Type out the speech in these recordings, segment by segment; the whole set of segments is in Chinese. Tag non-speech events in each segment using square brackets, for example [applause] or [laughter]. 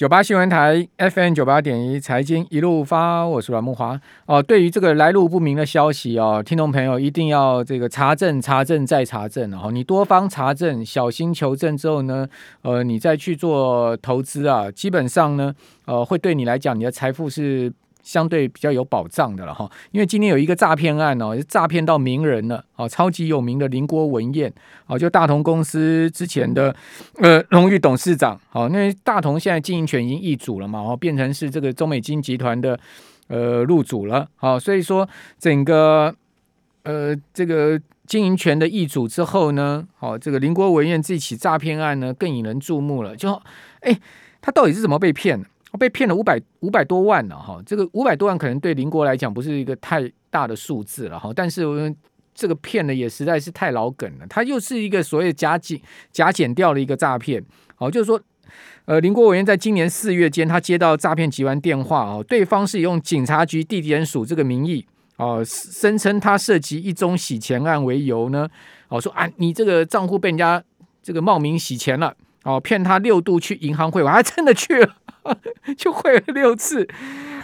九八新闻台 FM 九八点一财经一路发，我是阮木华哦。对于这个来路不明的消息哦，听众朋友一定要这个查证、查证再查证哦。你多方查证、小心求证之后呢，呃，你再去做投资啊，基本上呢，呃，会对你来讲，你的财富是。相对比较有保障的了哈，因为今天有一个诈骗案哦，诈骗到名人了哦，超级有名的林郭文彦哦，就大同公司之前的呃荣誉董事长。哦，那大同现在经营权已经易主了嘛，哦，变成是这个中美金集团的呃入主了，好，所以说整个呃这个经营权的易主之后呢，好，这个林郭文彦这起诈骗案呢更引人注目了，就哎他到底是怎么被骗？被骗了五百五百多万了哈，这个五百多万可能对林国来讲不是一个太大的数字了哈，但是我们这个骗的也实在是太老梗了，它又是一个所谓假剪假减掉的一个诈骗，哦，就是说，呃，林国委员在今年四月间，他接到诈骗集团电话哦，对方是用警察局地检署这个名义哦，声称他涉及一宗洗钱案为由呢，哦，说啊，你这个账户被人家这个冒名洗钱了，哦，骗他六度去银行汇款，还真的去了。[laughs] 就汇了六次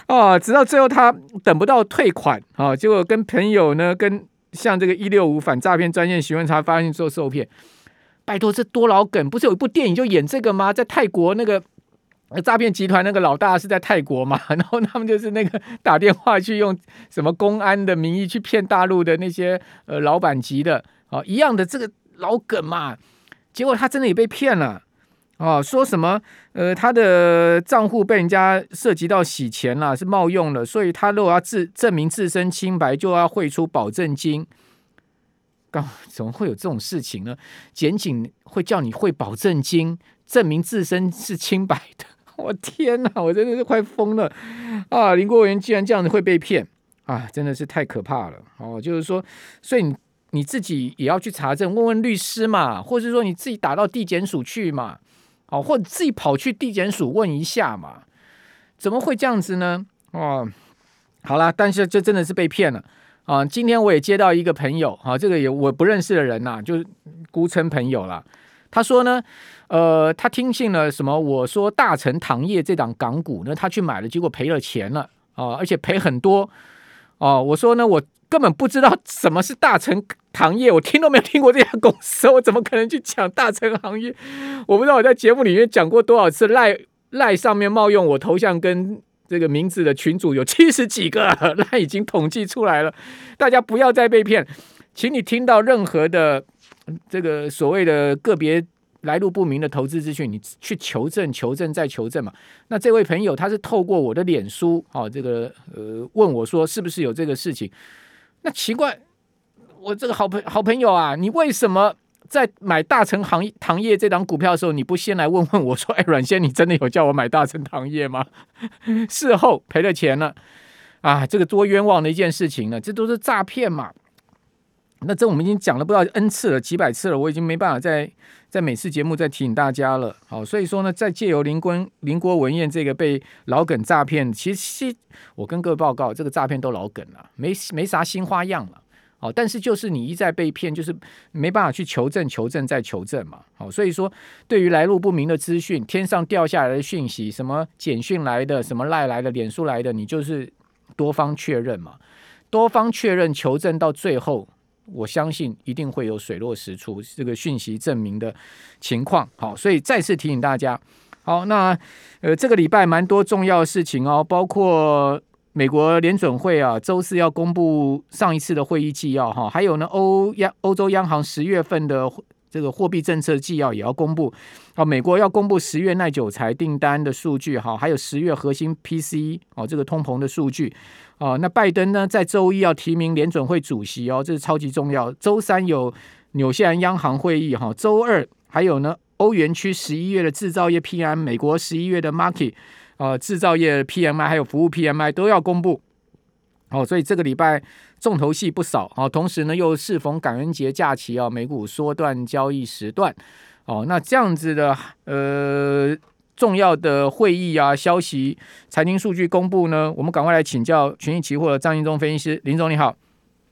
啊，直到最后他等不到退款啊，结果跟朋友呢，跟像这个一六五反诈骗专线询问，才发现做受骗。拜托，这多老梗，不是有一部电影就演这个吗？在泰国那个诈骗集团那个老大是在泰国嘛，然后他们就是那个 [laughs] 打电话去用什么公安的名义去骗大陆的那些呃老板级的啊，一样的这个老梗嘛，结果他真的也被骗了。哦，说什么？呃，他的账户被人家涉及到洗钱了，是冒用了，所以他如果要自证明自身清白，就要汇出保证金。刚怎么会有这种事情呢？检警会叫你汇保证金，证明自身是清白的。[laughs] 我天哪，我真的是快疯了啊！林国元竟然这样子会被骗啊，真的是太可怕了。哦，就是说，所以你你自己也要去查证，问问律师嘛，或者说你自己打到地检署去嘛。哦，或者自己跑去地检署问一下嘛？怎么会这样子呢？哦，好了，但是这真的是被骗了啊！今天我也接到一个朋友啊，这个也我不认识的人呐、就是孤称朋友了。他说呢，呃，他听信了什么？我说大成糖业这档港股呢，他去买了，结果赔了钱了啊，而且赔很多哦。我说呢，我。根本不知道什么是大成糖业，我听都没有听过这家公司，我怎么可能去讲大成行业？我不知道我在节目里面讲过多少次，赖赖上面冒用我头像跟这个名字的群主有七十几个，[laughs] 那已经统计出来了。大家不要再被骗，请你听到任何的这个所谓的个别来路不明的投资资讯，你去求证、求证再求证嘛。那这位朋友他是透过我的脸书啊，这个呃问我说是不是有这个事情。那奇怪，我这个好朋好朋友啊，你为什么在买大成行糖业这档股票的时候，你不先来问问我说，哎，阮先，你真的有叫我买大成糖业吗？事后赔了钱了，啊，这个多冤枉的一件事情呢，这都是诈骗嘛。那这我们已经讲了不知道 N 次了，几百次了，我已经没办法再在每次节目再提醒大家了。好，所以说呢，在借由凌郭凌郭文彦这个被老梗诈骗，其实我跟各位报告，这个诈骗都老梗了，没没啥新花样了。好，但是就是你一再被骗，就是没办法去求证、求证再求证嘛。好，所以说对于来路不明的资讯，天上掉下来的讯息，什么简讯来的，什么赖来的，脸书来的，你就是多方确认嘛，多方确认求证到最后。我相信一定会有水落石出，这个讯息证明的情况。好，所以再次提醒大家。好，那呃，这个礼拜蛮多重要的事情哦，包括美国联准会啊，周四要公布上一次的会议纪要哈，还有呢，欧央欧洲央行十月份的这个货币政策纪要也要公布。好，美国要公布十月耐久财订单的数据哈，还有十月核心 P C 哦，这个通膨的数据。哦，那拜登呢，在周一要提名联准会主席哦，这是超级重要。周三有纽西兰央行会议哈，周二还有呢，欧元区十一月的制造业 PMI，美国十一月的 market，呃制造业 PMI，还有服务 PMI 都要公布。哦，所以这个礼拜重头戏不少哦。同时呢，又适逢感恩节假期啊，美股缩短交易时段。哦，那这样子的呃。重要的会议啊，消息、财经数据公布呢，我们赶快来请教群益期货的张英忠分析师，林总你好。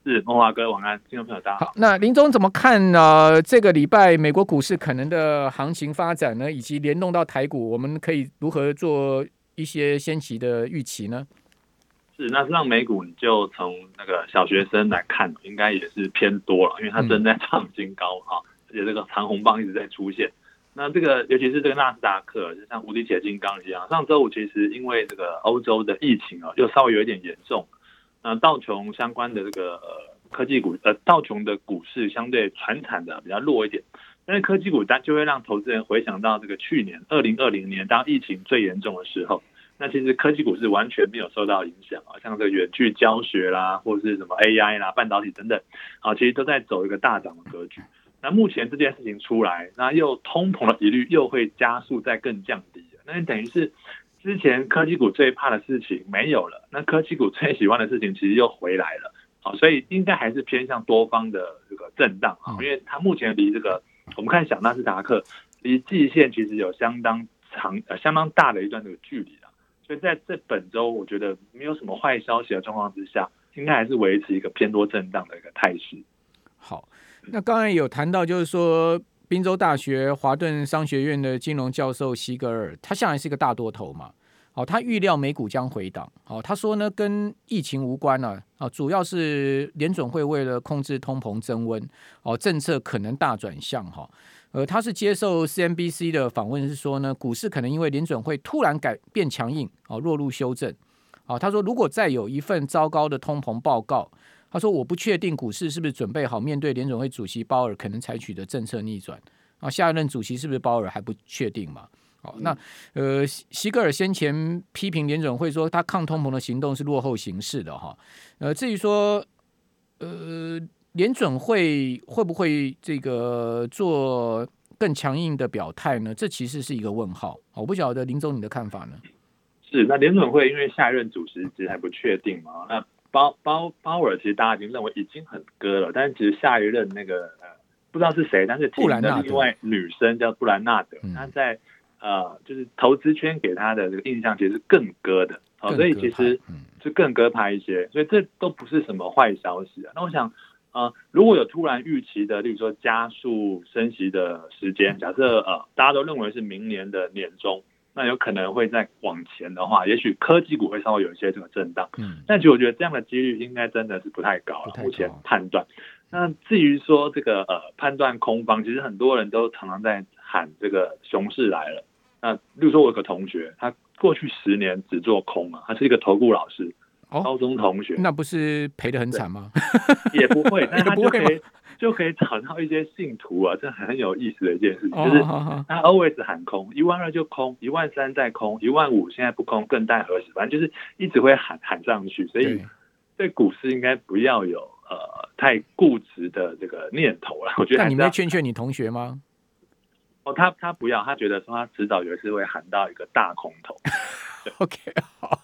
是孟华哥，晚安，听众朋友大家好。好，那林总怎么看呢、呃？这个礼拜美国股市可能的行情发展呢，以及联动到台股，我们可以如何做一些先期的预期呢？是，那让美股你就从那个小学生来看，应该也是偏多了，因为它正在 [laughs] 创新高哈、嗯，而且这个长红棒一直在出现。那这个尤其是这个纳斯达克，就像无敌铁金刚一样，上周五其实因为这个欧洲的疫情啊，又稍微有一点严重。那道琼相关的这个科技股，呃道琼的股市相对传产的比较弱一点，但是科技股单就会让投资人回想到这个去年二零二零年当疫情最严重的时候，那其实科技股是完全没有受到影响啊，像这个远距教学啦，或是什么 AI 啦、半导体等等，啊，其实都在走一个大涨的格局。那目前这件事情出来，那又通膨的疑虑又会加速再更降低，那等于是。之前科技股最怕的事情没有了，那科技股最喜欢的事情其实又回来了，好，所以应该还是偏向多方的这个震荡啊，因为它目前离这个我们看小纳斯达克离季线其实有相当长呃相当大的一段这个距离啊，所以在这本周我觉得没有什么坏消息的状况之下，应该还是维持一个偏多震荡的一个态势。好，那刚才有谈到就是说。宾州大学华顿商学院的金融教授席格尔，他向来是一个大多头嘛。好，他预料美股将回档。好，他说呢，跟疫情无关了。啊，主要是联准会为了控制通膨增温，哦，政策可能大转向哈。呃，他是接受 CNBC 的访问，是说呢，股市可能因为联准会突然改变强硬，哦，落入修正。好，他说如果再有一份糟糕的通膨报告。他说：“我不确定股市是不是准备好面对联总会主席鲍尔可能采取的政策逆转啊，下一任主席是不是鲍尔还不确定嘛？好，那呃，席格尔先前批评联总会说他抗通膨的行动是落后形式的哈。呃，至于说呃联准会会不会这个做更强硬的表态呢？这其实是一个问号。我不晓得林总你的看法呢？是，那联准会因为下一任主席其实还不确定嘛？那鲍鲍鲍尔其实大家已经认为已经很割了，但是其实下一任那个呃不知道是谁，但是提名的另外女生叫布兰纳德，她在呃就是投资圈给她的这个印象其实是更割的，好，所以其实是更割派一些，所以这都不是什么坏消息啊。那我想呃如果有突然预期的，例如说加速升息的时间，假设呃大家都认为是明年的年中。那有可能会再往前的话，也许科技股会稍微有一些这个震荡。嗯，但其实我觉得这样的几率应该真的是不太高了。目前判断。那至于说这个呃判断空方，其实很多人都常常在喊这个熊市来了。那例如说我有个同学，他过去十年只做空啊，他是一个投顾老师，哦，高中同学，那不是赔的很惨吗？也不会，[laughs] 但他就可以。就可以找到一些信徒啊，这很有意思的一件事情，就是他 always 喊空，一万二就空，一万三再空，一万五现在不空，更待何时？反正就是一直会喊喊上去，所以对股市应该不要有呃太固执的这个念头了。[laughs] 我觉得那你没劝劝你同学吗？哦，他他不要，他觉得说他迟早有一次会喊到一个大空头。[laughs] OK，好。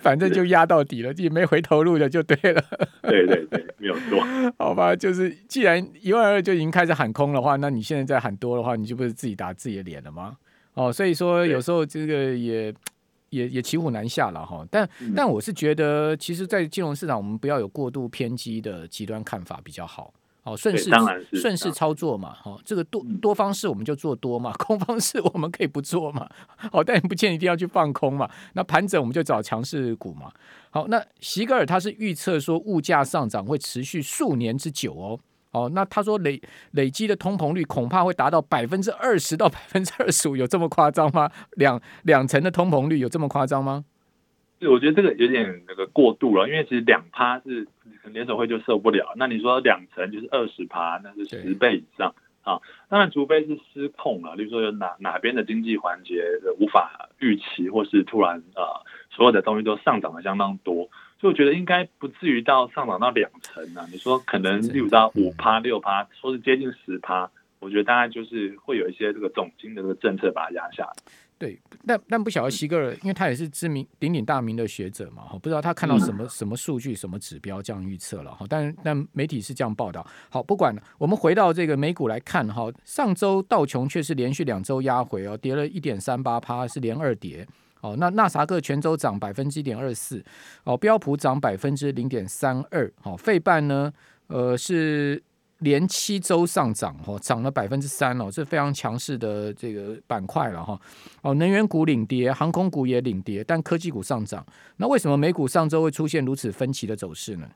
反正就压到底了，自己没回头路的就对了。对对对，没有错。好吧，就是既然一万二就已经开始喊空的话，那你现在再喊多的话，你就不是自己打自己的脸了吗？哦，所以说有时候这个也也也骑虎难下了哈。但、嗯、但我是觉得，其实，在金融市场，我们不要有过度偏激的极端看法比较好。哦，顺势顺势操作嘛，好、哦，这个多多方式我们就做多嘛，空方式我们可以不做嘛，好、哦，但不见一定要去放空嘛。那盘整我们就找强势股嘛。好，那席格尔他是预测说物价上涨会持续数年之久哦。哦，那他说累累积的通膨率恐怕会达到百分之二十到百分之二十五，有这么夸张吗？两两成的通膨率有这么夸张吗？对，我觉得这个有点那个过度了，因为其实两趴是联手会就受不了。那你说两成就是二十趴，那是十倍以上啊。当然，除非是失控了，例如说有哪哪边的经济环节无法预期，或是突然呃所有的东西都上涨了相当多，所以我觉得应该不至于到上涨到两成啊。你说可能例如到五趴六趴，说是接近十趴。我觉得大概就是会有一些这个总经的这个政策把它压下来。对，但但不晓得西格尔，因为他也是知名鼎鼎大名的学者嘛，哈，不知道他看到什么、嗯、什么数据、什么指标这样预测了，哈，但但媒体是这样报道。好，不管了，我们回到这个美股来看，哈，上周道琼却是连续两周压回哦，跌了一点三八趴，是连二跌。哦，那纳萨克全周涨百分之一点二四，哦，标普涨百分之零点三二，好，费半呢，呃是。连七周上涨，哈，涨了百分之三哦，这非常强势的这个板块了哈。哦，能源股领跌，航空股也领跌，但科技股上涨。那为什么美股上周会出现如此分歧的走势呢？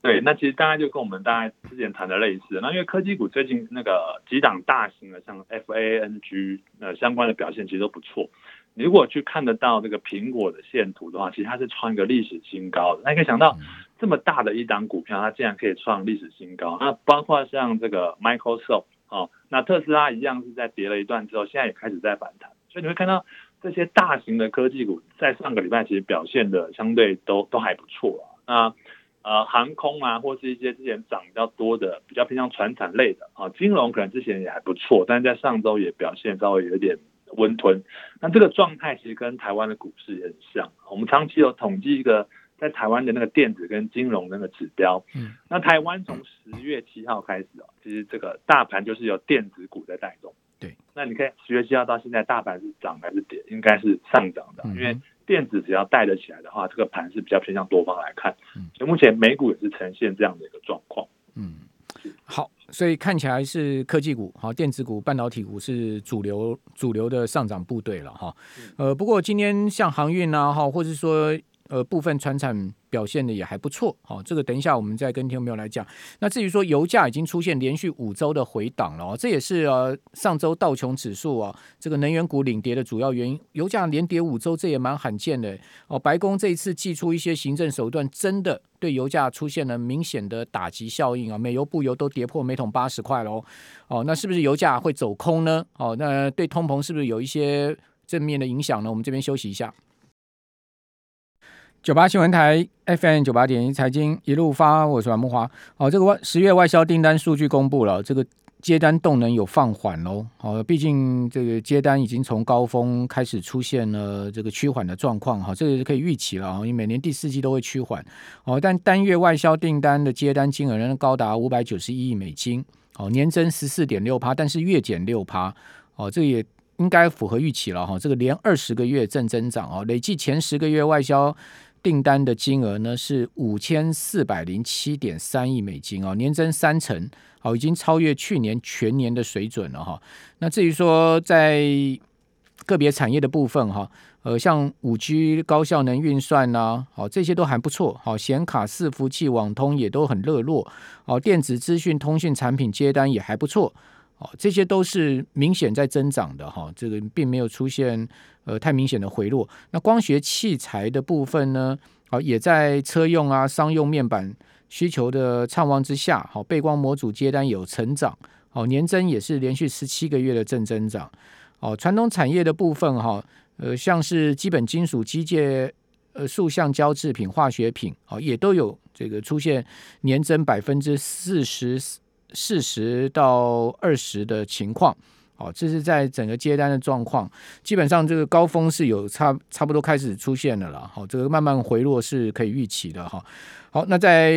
对，那其实大概就跟我们大家之前谈的类似。那因为科技股最近那个几档大型的，像 FANG 呃相关的表现其实都不错。你如果去看得到这个苹果的线图的话，其实它是创一个历史新高的。那你可以想到。这么大的一档股票，它竟然可以创历史新高。那包括像这个 Microsoft 哦，那特斯拉一样是在跌了一段之后，现在也开始在反弹。所以你会看到这些大型的科技股在上个礼拜其实表现的相对都都还不错啊。那呃，航空啊，或是一些之前涨比较多的、比较偏向传产类的啊，金融可能之前也还不错，但是在上周也表现稍微有点温吞。那这个状态其实跟台湾的股市也很像。我们长期有统计一个。在台湾的那个电子跟金融那个指标，嗯，那台湾从十月七号开始哦，其实这个大盘就是由电子股在带动。对，那你看十月七号到现在，大盘是涨还是跌？应该是上涨的，因为电子只要带得起来的话，这个盘是比较偏向多方来看。所以目前美股也是呈现这样的一个状况。嗯，好，所以看起来是科技股、好电子股、半导体股是主流主流的上涨部队了哈。呃，不过今天像航运啊，哈，或者说。呃，部分船产表现的也还不错，好，这个等一下我们再跟听众朋友来讲。那至于说油价已经出现连续五周的回档了哦，这也是呃上周道琼指数啊这个能源股领跌的主要原因。油价连跌五周，这也蛮罕见的哦。白宫这一次祭出一些行政手段，真的对油价出现了明显的打击效应啊，美油、布油都跌破每桶八十块喽。哦，那是不是油价会走空呢？哦，那对通膨是不是有一些正面的影响呢？我们这边休息一下。九八新闻台 FM 九八点一财经一路发，我是阮木华。好，这个外十月外销订单数据公布了，这个接单动能有放缓喽。好，毕竟这个接单已经从高峰开始出现了这个趋缓的状况。哈，这个是可以预期了啊，因为每年第四季都会趋缓。哦，但单月外销订单的接单金额仍然高达五百九十一亿美金。哦，年增十四点六趴，但是月减六趴。哦，这个也应该符合预期了哈。这个连二十个月正增长哦，累计前十个月外销。订单的金额呢是五千四百零七点三亿美金哦，年增三成，好，已经超越去年全年的水准了哈。那至于说在个别产业的部分哈，呃，像五 G 高效能运算呐，好，这些都还不错，好，显卡、伺服器、网通也都很热络，好，电子资讯通讯产品接单也还不错。哦，这些都是明显在增长的哈，这个并没有出现呃太明显的回落。那光学器材的部分呢，好，也在车用啊、商用面板需求的畅旺之下，好，背光模组接单有成长，好，年增也是连续十七个月的正增长。哦，传统产业的部分哈，呃，像是基本金属、机械、呃，塑橡胶制品、化学品，哦，也都有这个出现年增百分之四十。四十到二十的情况，好，这是在整个接单的状况，基本上这个高峰是有差差不多开始出现的了，好，这个慢慢回落是可以预期的哈。好，那在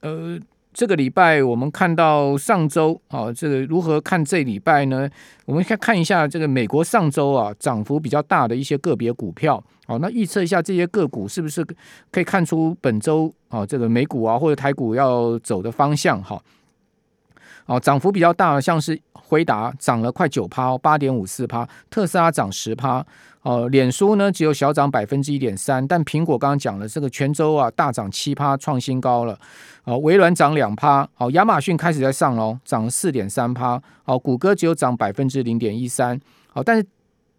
呃这个礼拜，我们看到上周啊，这个如何看这礼拜呢？我们先看一下这个美国上周啊涨幅比较大的一些个别股票，好，那预测一下这些个股是不是可以看出本周啊这个美股啊或者台股要走的方向哈。哦，涨幅比较大像是辉达涨了快九趴，八点五四趴；特斯拉涨十趴。哦，脸书呢只有小涨百分之一点三，但苹果刚刚讲了，这个全周啊大涨七趴，创新高了。哦，微软涨两趴。哦，亚马逊开始在上喽，涨四点三趴。哦，谷歌只有涨百分之零点一三。哦，但是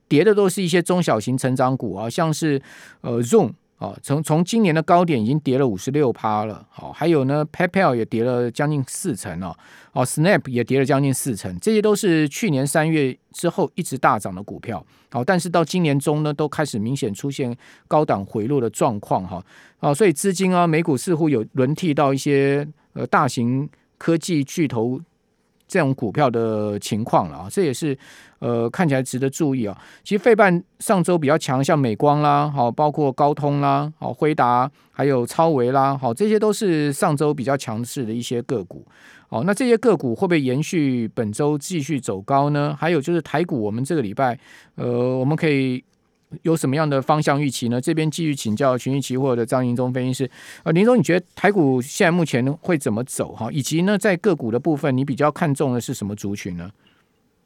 跌的都是一些中小型成长股啊，像是呃 Zoom。哦，从从今年的高点已经跌了五十六趴了。好，还有呢，PayPal 也跌了将近四成哦。哦，Snap 也跌了将近四成，这些都是去年三月之后一直大涨的股票。好，但是到今年中呢，都开始明显出现高档回落的状况哈。哦，所以资金啊，美股似乎有轮替到一些呃大型科技巨头这种股票的情况了啊，这也是呃看起来值得注意啊。其实费半上周比较强，像美光啦，好，包括高通啦，好，辉达，还有超维啦，好，这些都是上周比较强势的一些个股。好，那这些个股会不会延续本周继续走高呢？还有就是台股，我们这个礼拜，呃，我们可以。有什么样的方向预期呢？这边继续请教群益期货的张英宗分析师。呃，林总，你觉得台股现在目前会怎么走哈？以及呢，在个股的部分，你比较看重的是什么族群呢？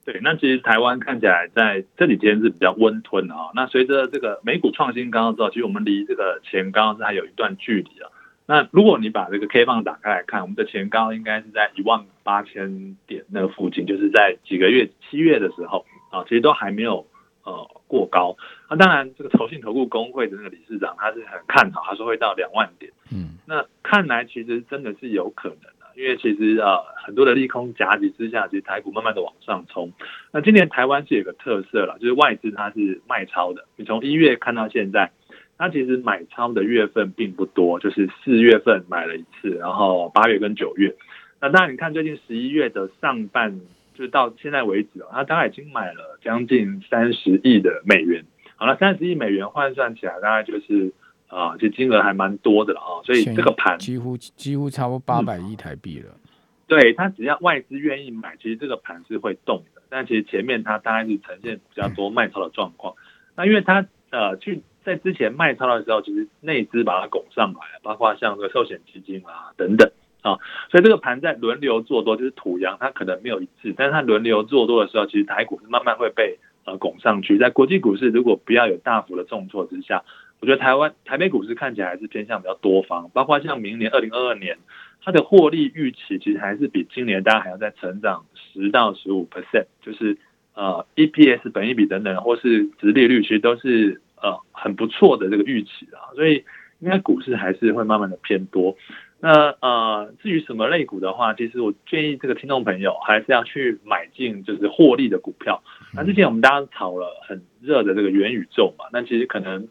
对，那其实台湾看起来在这几天是比较温吞啊。那随着这个美股创新高之后，其实我们离这个前高是还有一段距离啊。那如果你把这个 K 棒打开来看，我们的前高应该是在一万八千点那个附近，就是在几个月七月的时候啊，其实都还没有。呃，过高。那、啊、当然，这个投信投顾公会的那个理事长他是很看好，他说会到两万点。嗯，那看来其实真的是有可能的，因为其实呃很多的利空夹击之下，其实台股慢慢的往上冲。那今年台湾是有个特色了，就是外资它是卖超的。你从一月看到现在，它其实买超的月份并不多，就是四月份买了一次，然后八月跟九月。那当然，你看最近十一月的上半。就是到现在为止哦，他大概已经买了将近三十亿的美元。好了，三十亿美元换算起来，大概就是啊，这金额还蛮多的了啊。所以这个盘几乎几乎差不多八百亿台币了。嗯、对，它只要外资愿意买，其实这个盘是会动的。但其实前面它大概是呈现比较多卖超的状况。嗯、那因为它呃去在之前卖超的时候，其实内资把它拱上来了，包括像这个寿险基金啊等等。啊，所以这个盘在轮流做多，就是土洋它可能没有一致，但是它轮流做多的时候，其实台股是慢慢会被呃拱上去。在国际股市如果不要有大幅的重挫之下，我觉得台湾台北股市看起来还是偏向比较多方，包括像明年二零二二年，它的获利预期其实还是比今年大家还要再成长十到十五 percent，就是呃 EPS 本益比等等，或是殖利率，其实都是呃很不错的这个预期啊，所以应该股市还是会慢慢的偏多。那呃，至于什么类股的话，其实我建议这个听众朋友还是要去买进就是获利的股票。那之前我们大家炒了很热的这个元宇宙嘛，那其实可能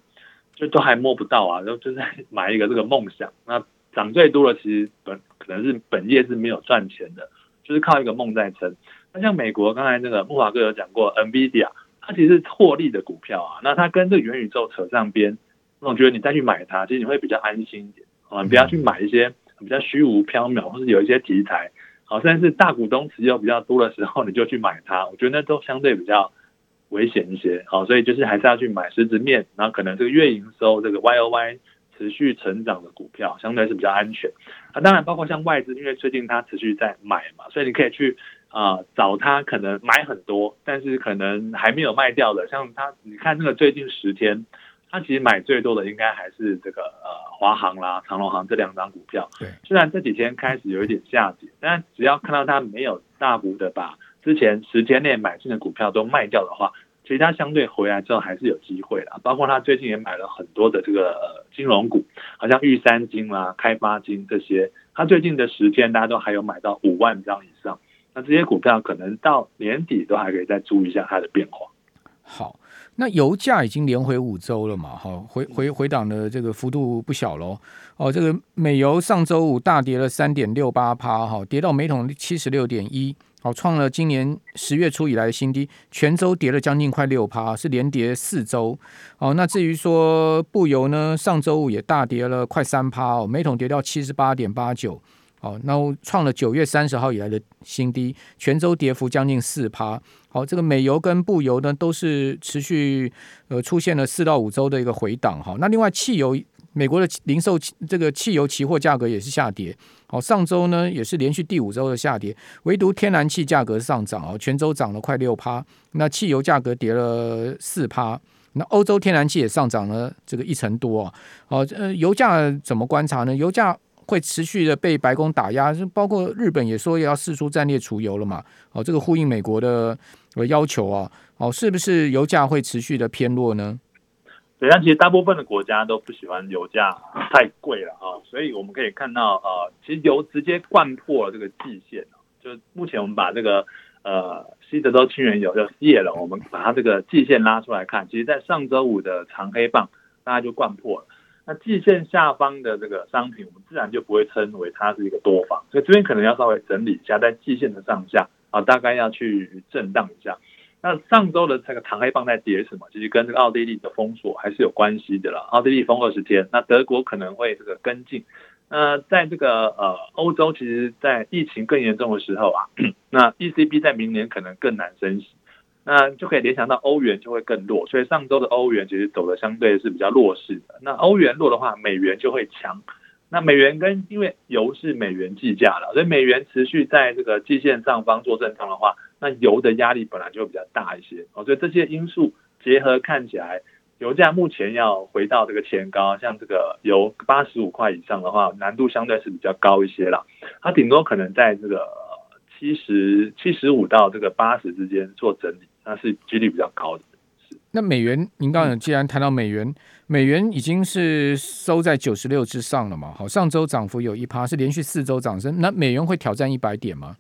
就都还摸不到啊，就就在买一个这个梦想。那涨最多的其实本可能是本业是没有赚钱的，就是靠一个梦在撑。那像美国刚才那个木华哥有讲过，NVIDIA 它其实是获利的股票啊，那它跟这个元宇宙扯上边，那我觉得你再去买它，其实你会比较安心一点。啊，不要去买一些比较虚无缥缈，或是有一些题材，好，甚至是大股东持有比较多的时候，你就去买它，我觉得那都相对比较危险一些。好，所以就是还是要去买实质面，然后可能这个月营收这个 Y O Y 持续成长的股票，相对是比较安全。啊，当然包括像外资，因为最近它持续在买嘛，所以你可以去啊、呃、找它，可能买很多，但是可能还没有卖掉的，像它，你看那个最近十天。他其实买最多的应该还是这个呃华航啦、长隆航这两张股票。对，虽然这几天开始有一点下跌，但只要看到他没有大幅的把之前十天内买进的股票都卖掉的话，其实他相对回来之后还是有机会的。包括他最近也买了很多的这个呃金融股，好像玉山金啦、开发金这些，他最近的十天大家都还有买到五万张以上。那这些股票可能到年底都还可以再注意一下它的变化。好。那油价已经连回五周了嘛？哈，回回回档的这个幅度不小喽。哦，这个美油上周五大跌了三点六八趴，哈，跌到每桶七十六点一，好，创了今年十月初以来的新低。全周跌了将近快六趴，是连跌四周。哦，那至于说布油呢，上周五也大跌了快三趴，哦，每桶跌到七十八点八九。好，那创了九月三十号以来的新低，全周跌幅将近四趴。好，这个美油跟布油呢，都是持续呃出现了四到五周的一个回档。好，那另外汽油，美国的零售这个汽油期货价格也是下跌。好，上周呢也是连续第五周的下跌，唯独天然气价格上涨哦，全周涨了快六趴。那汽油价格跌了四趴。那欧洲天然气也上涨了这个一成多啊。好，呃，油价怎么观察呢？油价。会持续的被白宫打压，包括日本也说要释出战略储油了嘛？哦，这个呼应美国的要求啊，哦，是不是油价会持续的偏弱呢？对，但其实大部分的国家都不喜欢油价太贵了啊，所以我们可以看到啊，其实油直接灌破了这个季线，就目前我们把这个呃西德州轻原油就卸了，我们把它这个季线拉出来看，其实在上周五的长黑棒大概就灌破了。那季线下方的这个商品，我们自然就不会称为它是一个多方，所以这边可能要稍微整理一下，在季线的上下，啊，大概要去震荡一下。那上周的这个长黑棒在跌什么？其实跟这个奥地利的封锁还是有关系的了。奥地利封二十天，那德国可能会这个跟进。那在这个呃欧洲，其实在疫情更严重的时候啊，[clears throat] 那 ECB 在明年可能更难升息，那就可以联想到欧元就会更弱。所以上周的欧元其实走的相对是比较弱势的。那欧元弱的话，美元就会强。那美元跟因为油是美元计价的，所以美元持续在这个季线上方做震荡的话。那油的压力本来就比较大一些哦，所以这些因素结合看起来，油价目前要回到这个前高，像这个油八十五块以上的话，难度相对是比较高一些了。它顶多可能在这个七十七十五到这个八十之间做整理，那是几率比较高的。那美元，您刚刚既然谈到美元，美元已经是收在九十六之上了嘛？好，上周涨幅有一趴，是连续四周涨升，那美元会挑战一百点吗？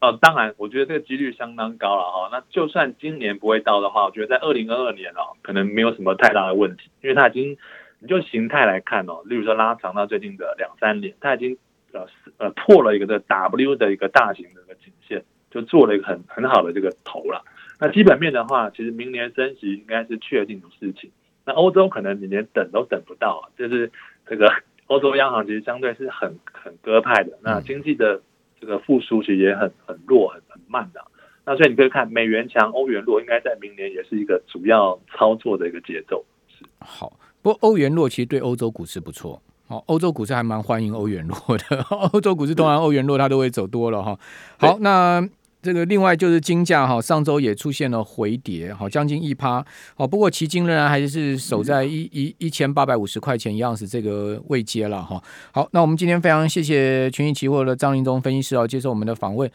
呃，当然，我觉得这个几率相当高了哈。那就算今年不会到的话，我觉得在二零二二年哦，可能没有什么太大的问题，因为它已经，你就形态来看哦，例如说拉长到最近的两三年，它已经呃呃破了一个这 W 的一个大型的一个颈线，就做了一个很很好的这个头了。那基本面的话，其实明年升息应该是确定的事情。那欧洲可能你连等都等不到，就是这个 [laughs] 欧洲央行其实相对是很很鸽派的，那经济的。这个复苏其实也很很弱，很很慢的。那所以你可以看美元强，欧元弱，应该在明年也是一个主要操作的一个节奏。是好，不过欧元弱其实对欧洲股市不错。好，欧洲股市还蛮欢迎欧元弱的。[laughs] 欧洲股市通常欧元弱，它都会走多了哈。好，那。这个另外就是金价哈，上周也出现了回跌，好将近一趴，好不过迄今仍然还是守在一一一千八百五十块钱一样是这个位阶了哈。好，那我们今天非常谢谢群益期货的张林宗分析师啊接受我们的访问